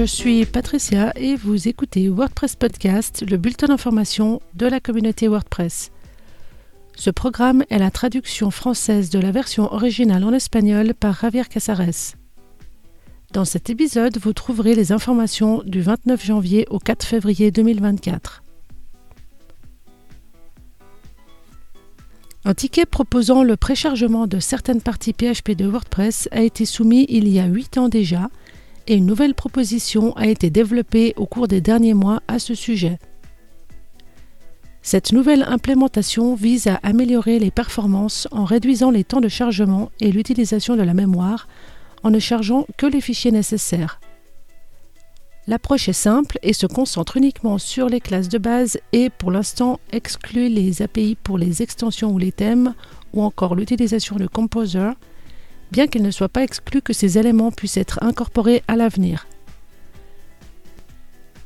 je suis Patricia et vous écoutez WordPress Podcast, le bulletin d'information de la communauté WordPress. Ce programme est la traduction française de la version originale en espagnol par Javier Casares. Dans cet épisode, vous trouverez les informations du 29 janvier au 4 février 2024. Un ticket proposant le préchargement de certaines parties PHP de WordPress a été soumis il y a 8 ans déjà et une nouvelle proposition a été développée au cours des derniers mois à ce sujet. Cette nouvelle implémentation vise à améliorer les performances en réduisant les temps de chargement et l'utilisation de la mémoire en ne chargeant que les fichiers nécessaires. L'approche est simple et se concentre uniquement sur les classes de base et pour l'instant exclut les API pour les extensions ou les thèmes ou encore l'utilisation de Composer, bien qu'il ne soit pas exclu que ces éléments puissent être incorporés à l'avenir.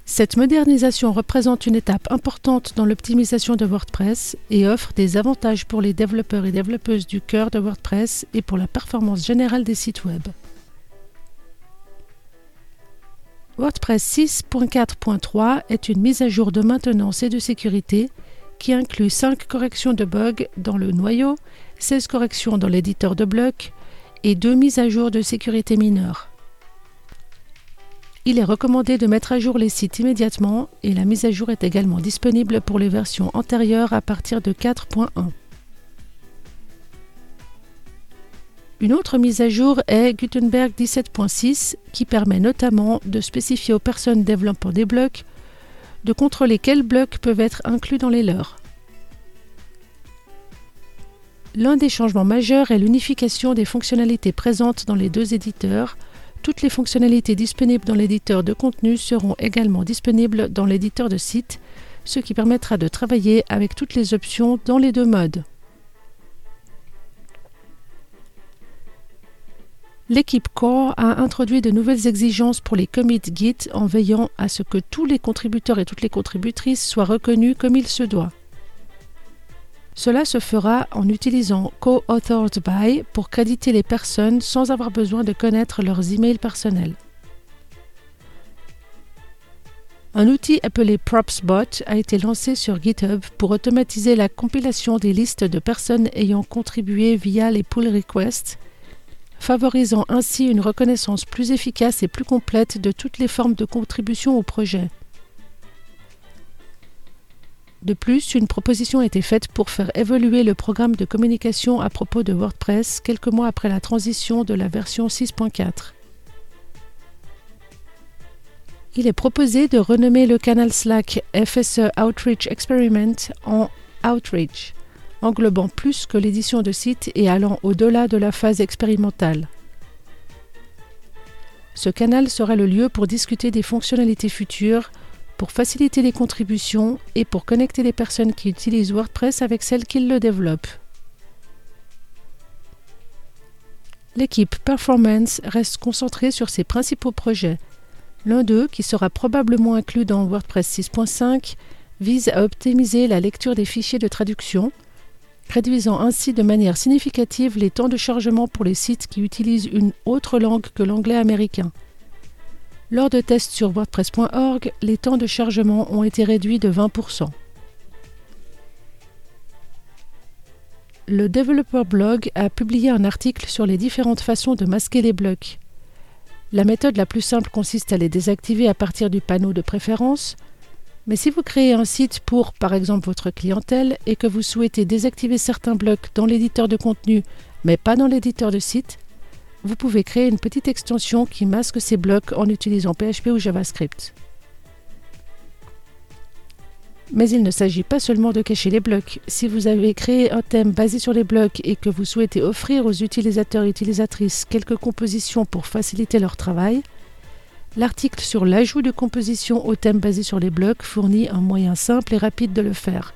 Cette modernisation représente une étape importante dans l'optimisation de WordPress et offre des avantages pour les développeurs et développeuses du cœur de WordPress et pour la performance générale des sites web. WordPress 6.4.3 est une mise à jour de maintenance et de sécurité qui inclut 5 corrections de bugs dans le noyau, 16 corrections dans l'éditeur de blocs et 2 mises à jour de sécurité mineures. Il est recommandé de mettre à jour les sites immédiatement et la mise à jour est également disponible pour les versions antérieures à partir de 4.1. Une autre mise à jour est Gutenberg 17.6 qui permet notamment de spécifier aux personnes développant des blocs de contrôler quels blocs peuvent être inclus dans les leurs. L'un des changements majeurs est l'unification des fonctionnalités présentes dans les deux éditeurs. Toutes les fonctionnalités disponibles dans l'éditeur de contenu seront également disponibles dans l'éditeur de site, ce qui permettra de travailler avec toutes les options dans les deux modes. L'équipe Core a introduit de nouvelles exigences pour les commits Git en veillant à ce que tous les contributeurs et toutes les contributrices soient reconnus comme il se doit. Cela se fera en utilisant Co-Authored By pour créditer les personnes sans avoir besoin de connaître leurs emails personnels. Un outil appelé PropsBot a été lancé sur GitHub pour automatiser la compilation des listes de personnes ayant contribué via les pull requests favorisant ainsi une reconnaissance plus efficace et plus complète de toutes les formes de contribution au projet. De plus, une proposition a été faite pour faire évoluer le programme de communication à propos de WordPress quelques mois après la transition de la version 6.4. Il est proposé de renommer le canal Slack FSE Outreach Experiment en Outreach englobant plus que l'édition de site et allant au-delà de la phase expérimentale. Ce canal sera le lieu pour discuter des fonctionnalités futures, pour faciliter les contributions et pour connecter les personnes qui utilisent WordPress avec celles qui le développent. L'équipe Performance reste concentrée sur ses principaux projets. L'un d'eux, qui sera probablement inclus dans WordPress 6.5, vise à optimiser la lecture des fichiers de traduction, réduisant ainsi de manière significative les temps de chargement pour les sites qui utilisent une autre langue que l'anglais américain. Lors de tests sur WordPress.org, les temps de chargement ont été réduits de 20%. Le Developer Blog a publié un article sur les différentes façons de masquer les blocs. La méthode la plus simple consiste à les désactiver à partir du panneau de préférence, mais si vous créez un site pour, par exemple, votre clientèle et que vous souhaitez désactiver certains blocs dans l'éditeur de contenu, mais pas dans l'éditeur de site, vous pouvez créer une petite extension qui masque ces blocs en utilisant PHP ou JavaScript. Mais il ne s'agit pas seulement de cacher les blocs. Si vous avez créé un thème basé sur les blocs et que vous souhaitez offrir aux utilisateurs et utilisatrices quelques compositions pour faciliter leur travail, L'article sur l'ajout de composition au thème basé sur les blocs fournit un moyen simple et rapide de le faire.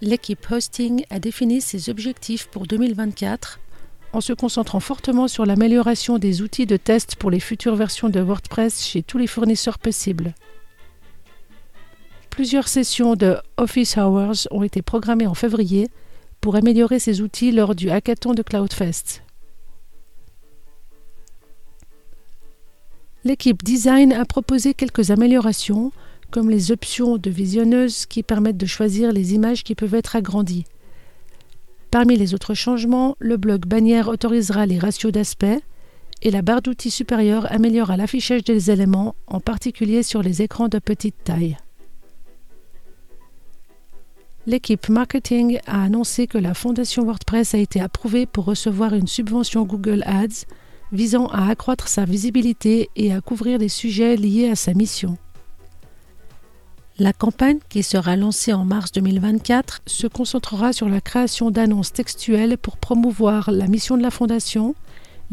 L'équipe Hosting a défini ses objectifs pour 2024 en se concentrant fortement sur l'amélioration des outils de test pour les futures versions de WordPress chez tous les fournisseurs possibles. Plusieurs sessions de Office Hours ont été programmées en février pour améliorer ces outils lors du hackathon de CloudFest. L'équipe design a proposé quelques améliorations, comme les options de visionneuse qui permettent de choisir les images qui peuvent être agrandies. Parmi les autres changements, le bloc bannière autorisera les ratios d'aspect et la barre d'outils supérieure améliorera l'affichage des éléments, en particulier sur les écrans de petite taille. L'équipe marketing a annoncé que la fondation WordPress a été approuvée pour recevoir une subvention Google Ads visant à accroître sa visibilité et à couvrir des sujets liés à sa mission. La campagne, qui sera lancée en mars 2024, se concentrera sur la création d'annonces textuelles pour promouvoir la mission de la Fondation,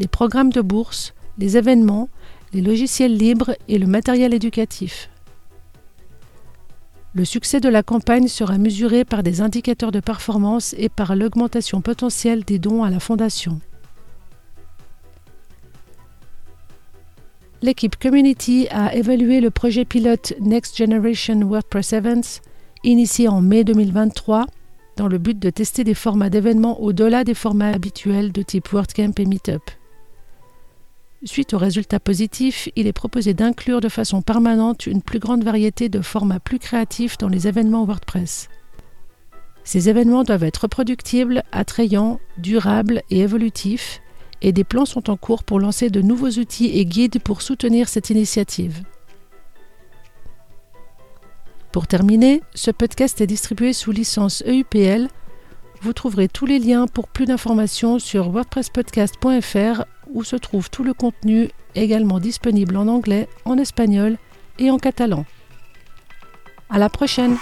les programmes de bourse, les événements, les logiciels libres et le matériel éducatif. Le succès de la campagne sera mesuré par des indicateurs de performance et par l'augmentation potentielle des dons à la Fondation. L'équipe Community a évalué le projet pilote Next Generation WordPress Events, initié en mai 2023, dans le but de tester des formats d'événements au-delà des formats habituels de type WordCamp et Meetup. Suite aux résultats positifs, il est proposé d'inclure de façon permanente une plus grande variété de formats plus créatifs dans les événements WordPress. Ces événements doivent être reproductibles, attrayants, durables et évolutifs, et des plans sont en cours pour lancer de nouveaux outils et guides pour soutenir cette initiative. Pour terminer, ce podcast est distribué sous licence EUPL. Vous trouverez tous les liens pour plus d'informations sur wordpresspodcast.fr où se trouve tout le contenu également disponible en anglais, en espagnol et en catalan. À la prochaine!